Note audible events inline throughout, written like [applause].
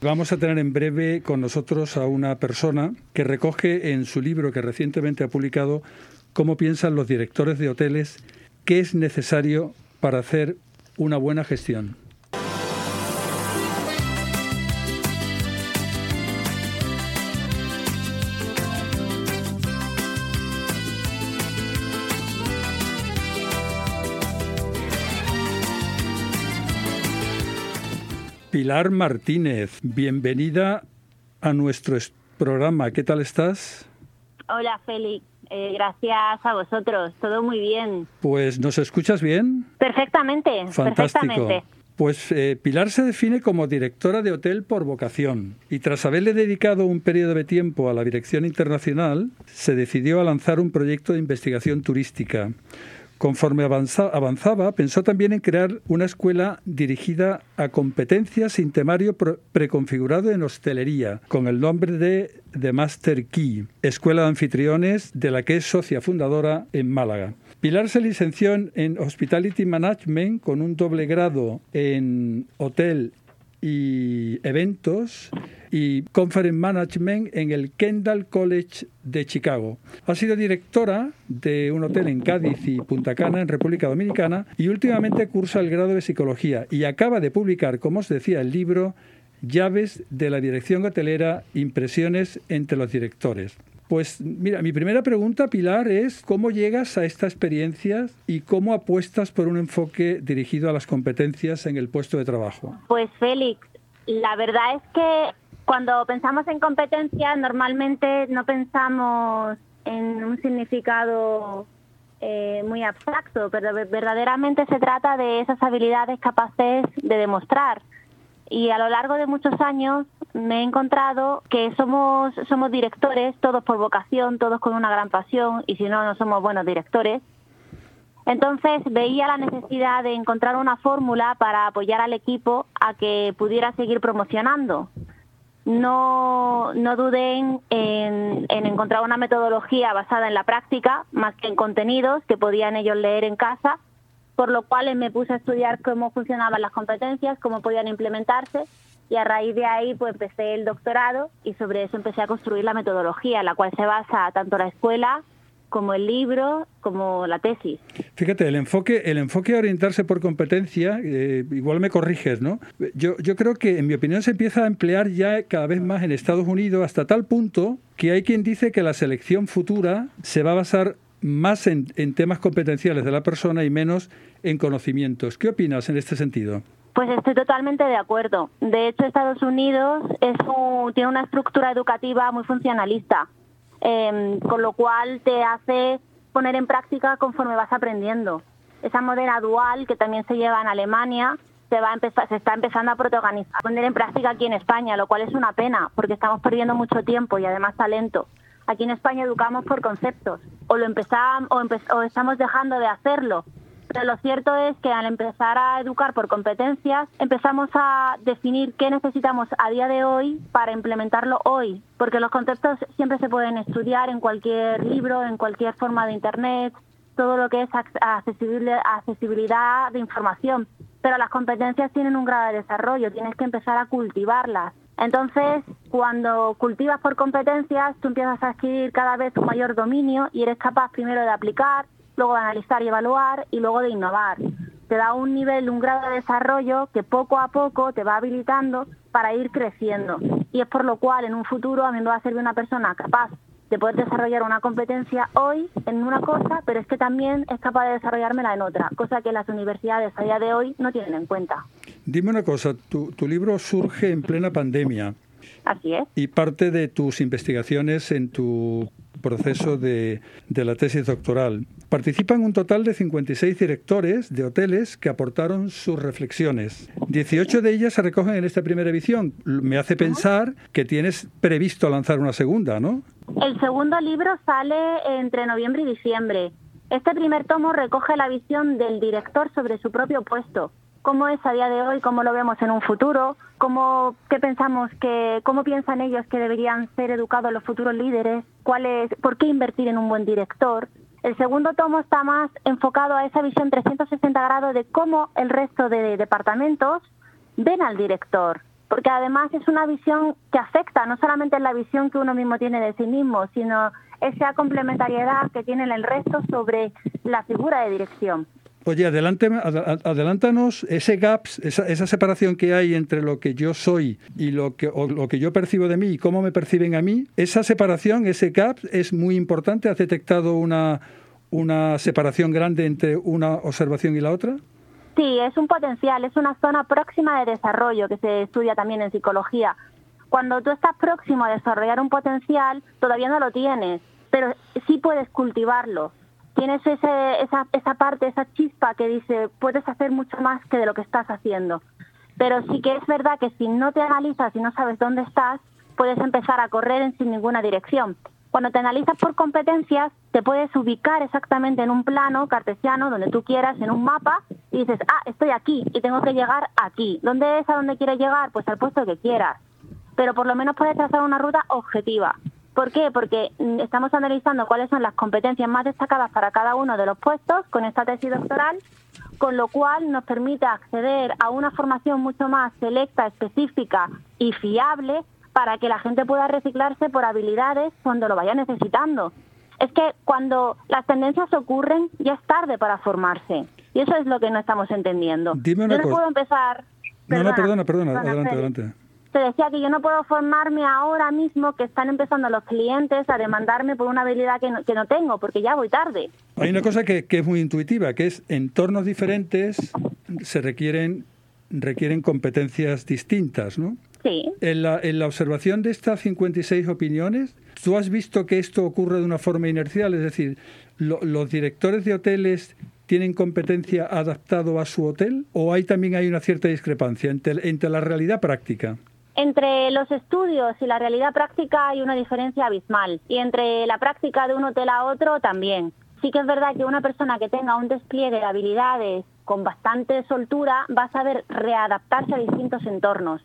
Vamos a tener en breve con nosotros a una persona que recoge en su libro que recientemente ha publicado cómo piensan los directores de hoteles qué es necesario para hacer una buena gestión. Pilar Martínez, bienvenida a nuestro programa. ¿Qué tal estás? Hola, Félix. Eh, gracias a vosotros. Todo muy bien. Pues, ¿nos escuchas bien? Perfectamente. Fantástico. Pues eh, Pilar se define como directora de hotel por vocación y tras haberle dedicado un periodo de tiempo a la dirección internacional, se decidió a lanzar un proyecto de investigación turística. Conforme avanzaba, pensó también en crear una escuela dirigida a competencias sin temario preconfigurado en hostelería, con el nombre de The Master Key, Escuela de Anfitriones, de la que es socia fundadora en Málaga. Pilar se licenció en Hospitality Management con un doble grado en Hotel y Eventos y Conference Management en el Kendall College de Chicago. Ha sido directora de un hotel en Cádiz y Punta Cana, en República Dominicana, y últimamente cursa el grado de Psicología y acaba de publicar, como os decía, el libro Llaves de la Dirección Hotelera, Impresiones entre los Directores. Pues mira, mi primera pregunta, Pilar, es cómo llegas a esta experiencia y cómo apuestas por un enfoque dirigido a las competencias en el puesto de trabajo. Pues Félix, la verdad es que cuando pensamos en competencias normalmente no pensamos en un significado eh, muy abstracto, pero verdaderamente se trata de esas habilidades capaces de demostrar y a lo largo de muchos años me he encontrado que somos, somos directores, todos por vocación, todos con una gran pasión, y si no, no somos buenos directores. Entonces veía la necesidad de encontrar una fórmula para apoyar al equipo a que pudiera seguir promocionando. No, no duden en, en encontrar una metodología basada en la práctica, más que en contenidos que podían ellos leer en casa por lo cual me puse a estudiar cómo funcionaban las competencias, cómo podían implementarse y a raíz de ahí pues empecé el doctorado y sobre eso empecé a construir la metodología, la cual se basa tanto la escuela como el libro, como la tesis. Fíjate, el enfoque, el enfoque a orientarse por competencia, eh, igual me corriges, ¿no? Yo, yo creo que, en mi opinión, se empieza a emplear ya cada vez más en Estados Unidos hasta tal punto que hay quien dice que la selección futura se va a basar más en, temas competenciales de la persona y menos en conocimientos. ¿Qué opinas en este sentido? Pues estoy totalmente de acuerdo. De hecho, Estados Unidos es tiene una estructura educativa muy funcionalista, em, con lo cual te hace poner en práctica conforme vas aprendiendo. Esa modera dual que también se lleva en Alemania se, va a empezar, se está empezando a protagonizar, a poner en práctica aquí en España, lo cual es una pena porque estamos perdiendo mucho tiempo y además talento. Aquí en España educamos por conceptos, o lo empezamos o, estamos dejando de hacerlo. Pero lo cierto es que al empezar a educar por competencias, empezamos a definir qué necesitamos a día de hoy para implementarlo hoy, porque los conceptos siempre se pueden estudiar en cualquier libro, en cualquier forma de Internet, todo lo que es accesibilidad de información. Pero las competencias tienen un grado de desarrollo, tienes que empezar a cultivarlas. Entonces, cuando cultivas por competencias, tú empiezas a adquirir cada vez un mayor dominio y eres capaz primero de aplicar, luego de analizar y evaluar y luego de innovar. Te da un nivel, un grado de desarrollo que poco a poco te va habilitando para ir creciendo. Y es por lo cual en un futuro a mí me va a servir una persona capaz de poder desarrollar una competencia hoy en una cosa, pero es que también es capaz de desarrollármela en otra, cosa que las universidades a día de hoy no tienen en cuenta. Dime una cosa, tu, tu libro surge en plena pandemia. Así es. Y parte de tus investigaciones en tu proceso de, de, la tesis doctoral. Participan un total de 56 directores de hoteles que aportaron sus reflexiones. 18 de ellas se recogen en esta primera edición. Me hace pensar que tienes previsto lanzar una segunda, ¿no? El segundo libro sale entre noviembre y diciembre. Este primer tomo recoge la visión del director sobre su propio puesto, cómo es a día de hoy, cómo lo vemos en un futuro, cómo qué pensamos que cómo piensan ellos que deberían ser educados los futuros líderes, cuál por qué invertir en un buen director. El segundo tomo está más enfocado a esa visión 360 grados de cómo el resto de departamentos ven al director porque además es una visión que afecta no solamente la visión que uno mismo tiene de sí mismo, sino esa complementariedad que tiene el resto sobre la figura de dirección. Oye, adelántanos ese gap, esa, separación que hay entre lo que yo soy y lo que, lo que yo percibo de mí y cómo me perciben a mí. Esa separación, ese gap es muy importante. ¿Has detectado una, una separación grande entre una observación y la otra? Sí, es un potencial, es una zona próxima de desarrollo que se estudia también en psicología. Cuando tú estás próximo a desarrollar un potencial, todavía no lo tienes, pero sí puedes cultivarlo. Tienes ese, esa, esa parte, esa chispa que dice, puedes hacer mucho más que de lo que estás haciendo. Pero sí que es verdad que si no te analizas y no sabes dónde estás, puedes empezar a correr sin ninguna dirección. Cuando te analizas por competencias, te puedes ubicar exactamente en un plano cartesiano donde tú quieras, en un mapa, y dices, ah, estoy aquí y tengo que llegar aquí. ¿Dónde es a dónde quieres llegar? Pues al puesto que quieras pero por lo menos puedes trazar una ruta objetiva. ¿Por qué? Porque mm, estamos analizando cuáles son las competencias más destacadas para cada uno de los puestos con esta tesis doctoral, con lo cual nos permite acceder a una formación mucho más selecta, específica y fiable para que la gente pueda reciclarse por habilidades cuando lo vaya necesitando. Es que cuando las tendencias ocurren ya es tarde para formarse. Y eso es lo que no estamos entendiendo. Dime una Yo no puedo empezar... no, no, perdona, perdona, adelante, adelante te decía que yo no puedo formarme ahora mismo que están empezando los clientes a demandarme por una habilidad que no, que no tengo, porque ya voy tarde. Hay una cosa que, que es muy intuitiva, que es entornos diferentes se requieren, requieren competencias distintas, ¿no? Sí. En la, en la observación de estas 56 opiniones, ¿tú has visto que esto ocurre de una forma inercial? Es decir, los directores de hoteles tienen competencia adaptado a su hotel o hay también hay una cierta discrepancia entre, entre la realidad práctica? Entre los estudios y la realidad práctica hay una diferencia abismal y entre la práctica de un hotel a otro también. Sí que es verdad que una persona que tenga un despliegue de habilidades con bastante soltura va a saber readaptarse a distintos entornos.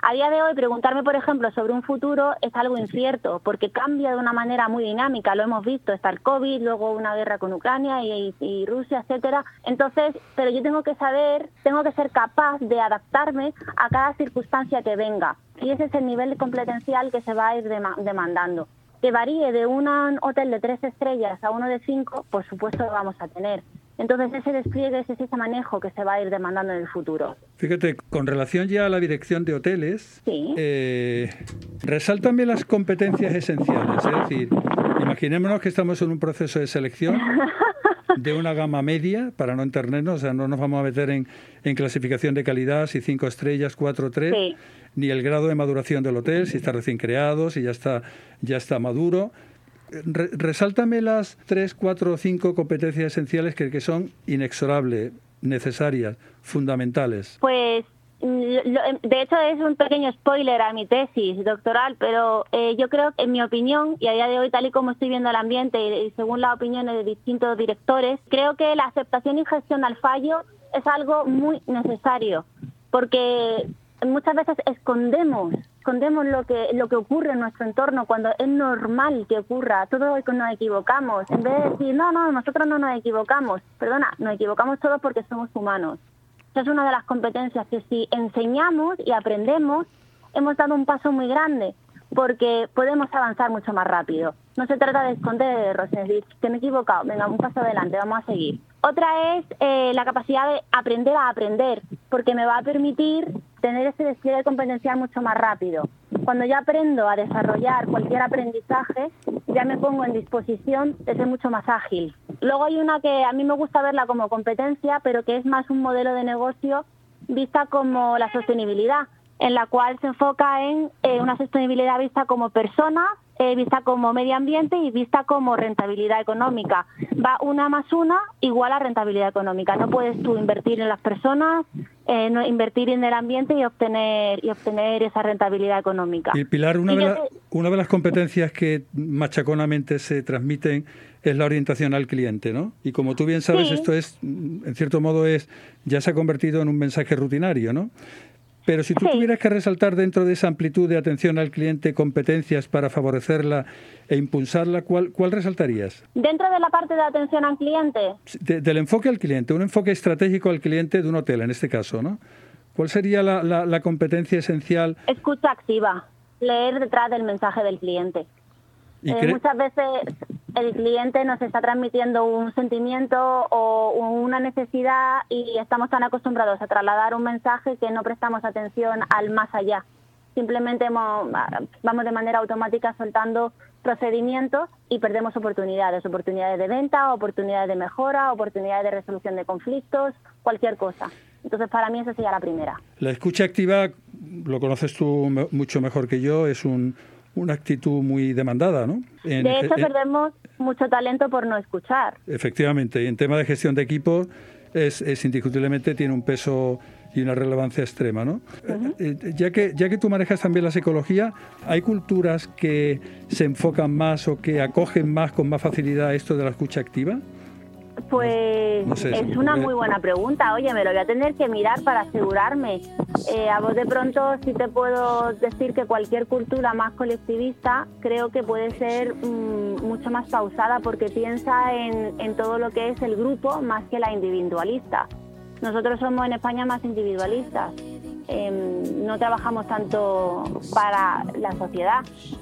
A día de hoy, preguntarme, por ejemplo, sobre un futuro es algo incierto, porque cambia de una manera muy dinámica. Lo hemos visto, está el COVID, luego una guerra con Ucrania y, Rusia, etcétera. Entonces, pero yo tengo que saber, tengo que ser capaz de adaptarme a cada circunstancia que venga. Y ese es el nivel competencial que se va a ir demandando. Que varíe de un hotel de tres estrellas a uno de cinco, por supuesto lo vamos a tener. Entonces ese despliegue es ese manejo que se va a ir demandando en el futuro. Fíjate, con relación ya a la dirección de hoteles, sí. eh, resáltame las competencias esenciales. Es decir, imaginémonos que estamos en un proceso de selección [laughs] de una gama media, para no entendernos, o sea, no nos vamos a meter en, clasificación de calidad, si cinco estrellas, cuatro, tres, ni el grado de maduración del hotel, si está recién creado, si ya está, ya está maduro resáltame las tres, cuatro o cinco competencias esenciales que, son inexorables, necesarias, fundamentales. Pues mm, de hecho es un pequeño spoiler a mi tesis doctoral, pero eh, yo creo que en mi opinión, y a día de hoy tal y como estoy viendo el ambiente y según las opiniones de distintos directores, creo que la aceptación y gestión al fallo es algo muy necesario, porque muchas veces escondemos escondemos lo que lo que ocurre en nuestro entorno cuando es normal que ocurra. Todos nos equivocamos. En vez de decir no no nosotros no nos equivocamos perdona nos equivocamos todos porque somos humanos. Esa es una de las competencias que si enseñamos y aprendemos hemos dado un paso muy grande porque podemos avanzar mucho más rápido. No se trata de esconder decir que me he equivocado venga un paso adelante vamos a seguir otra es eh, la capacidad de aprender a aprender, porque me va a permitir tener ese despliegue competencial mucho más rápido. Cuando yo aprendo a desarrollar cualquier aprendizaje, ya me pongo en disposición de ser mucho más ágil. Luego hay una que a mí me gusta verla como competencia, pero que es más un modelo de negocio vista como la sostenibilidad, en la cual se enfoca en eh, una sostenibilidad vista como persona eh, vista como medio ambiente y vista como rentabilidad económica. Va una más una igual a rentabilidad económica. No puedes tú invertir en las personas, eh, no, invertir en el ambiente y obtener y obtener esa rentabilidad económica. Y Pilar, una, de, una de las competencias que machaconamente se transmiten es la orientación al cliente, ¿no? Y como tú bien sabes, esto es, en cierto modo, es ya se ha convertido en un mensaje rutinario, ¿no? Pero si tú tuvieras que resaltar dentro de esa amplitud de atención al cliente competencias para favorecerla e impulsarla, ¿cuál, cuál resaltarías? Dentro de la parte de atención al cliente. del enfoque al cliente, un enfoque estratégico al cliente de un hotel, en este caso, ¿no? ¿Cuál sería la, competencia esencial? Escucha activa, leer detrás del mensaje del cliente. Eh, muchas veces el cliente nos está transmitiendo un sentimiento o una necesidad y estamos tan acostumbrados a trasladar un mensaje que no prestamos atención al más allá. Simplemente vamos de manera automática soltando procedimientos y perdemos oportunidades, oportunidades de venta, oportunidades de mejora, oportunidades de resolución de conflictos, cualquier cosa. Entonces, para mí esa sería la primera. La escucha activa, lo conoces tú mucho mejor que yo, es un, una actitud muy demandada, ¿no? de hecho, perdemos mucho talento por no escuchar. Efectivamente, y en tema de gestión de equipo es, es indiscutiblemente tiene un peso y una relevancia extrema, ¿no? Eh, eh, ya, que, ya que tú manejas también la psicología, ¿hay culturas que se enfocan más o que acogen más con más facilidad esto de la escucha activa? Pues es una muy buena pregunta. Oye, me lo voy a tener que mirar para asegurarme. Eh, a vos de pronto sí te puedo decir que cualquier cultura más colectivista creo que puede ser mm, mucho más pausada porque piensa en, en todo lo que es el grupo más que la individualista. Nosotros somos en España más individualistas. Em, no trabajamos tanto para la sociedad.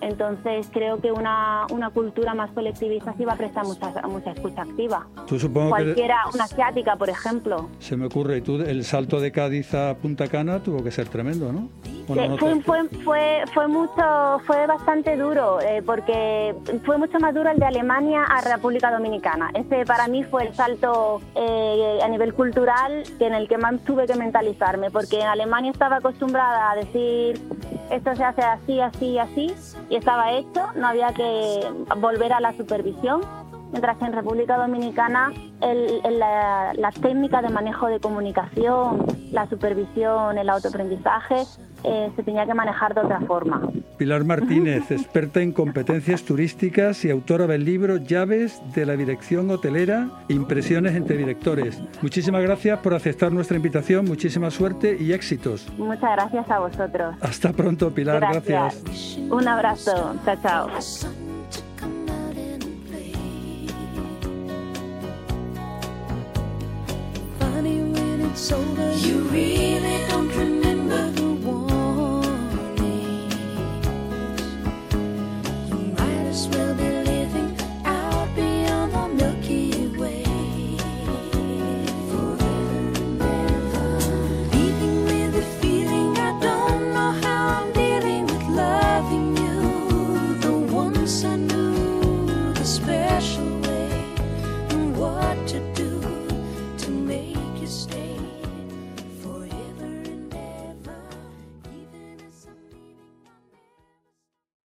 Entonces creo que una, una cultura más colectivista sí va a prestar mucha, mucha escucha activa. ¿Tú supongo Cualquiera, una asiática, por ejemplo. Se me ocurre, y tú, el salto de Cádiz a Punta Cana tuvo que ser tremendo, ¿no? Fue, fue, fue, fue, mucho, fue bastante duro, eh, porque fue mucho más duro el de Alemania a República Dominicana. Ese para mí fue el salto eh, a nivel cultural en el que más tuve que mentalizarme, porque en Alemania estaba acostumbrada a decir esto se hace así, así, así, y estaba hecho, no había que volver a la supervisión mientras que en República Dominicana el, la, la, técnica de manejo de comunicación, la supervisión, el autoaprendizaje eh, se tenía que manejar de otra forma. Pilar Martínez, [laughs] experta en competencias turísticas y autora del libro Llaves de la Dirección Hotelera, Impresiones entre Directores. Muchísimas gracias por aceptar nuestra invitación, muchísima suerte y éxitos. Muchas gracias a vosotros. Hasta pronto, Pilar, gracias. Un abrazo, chao, chao. You really don't remember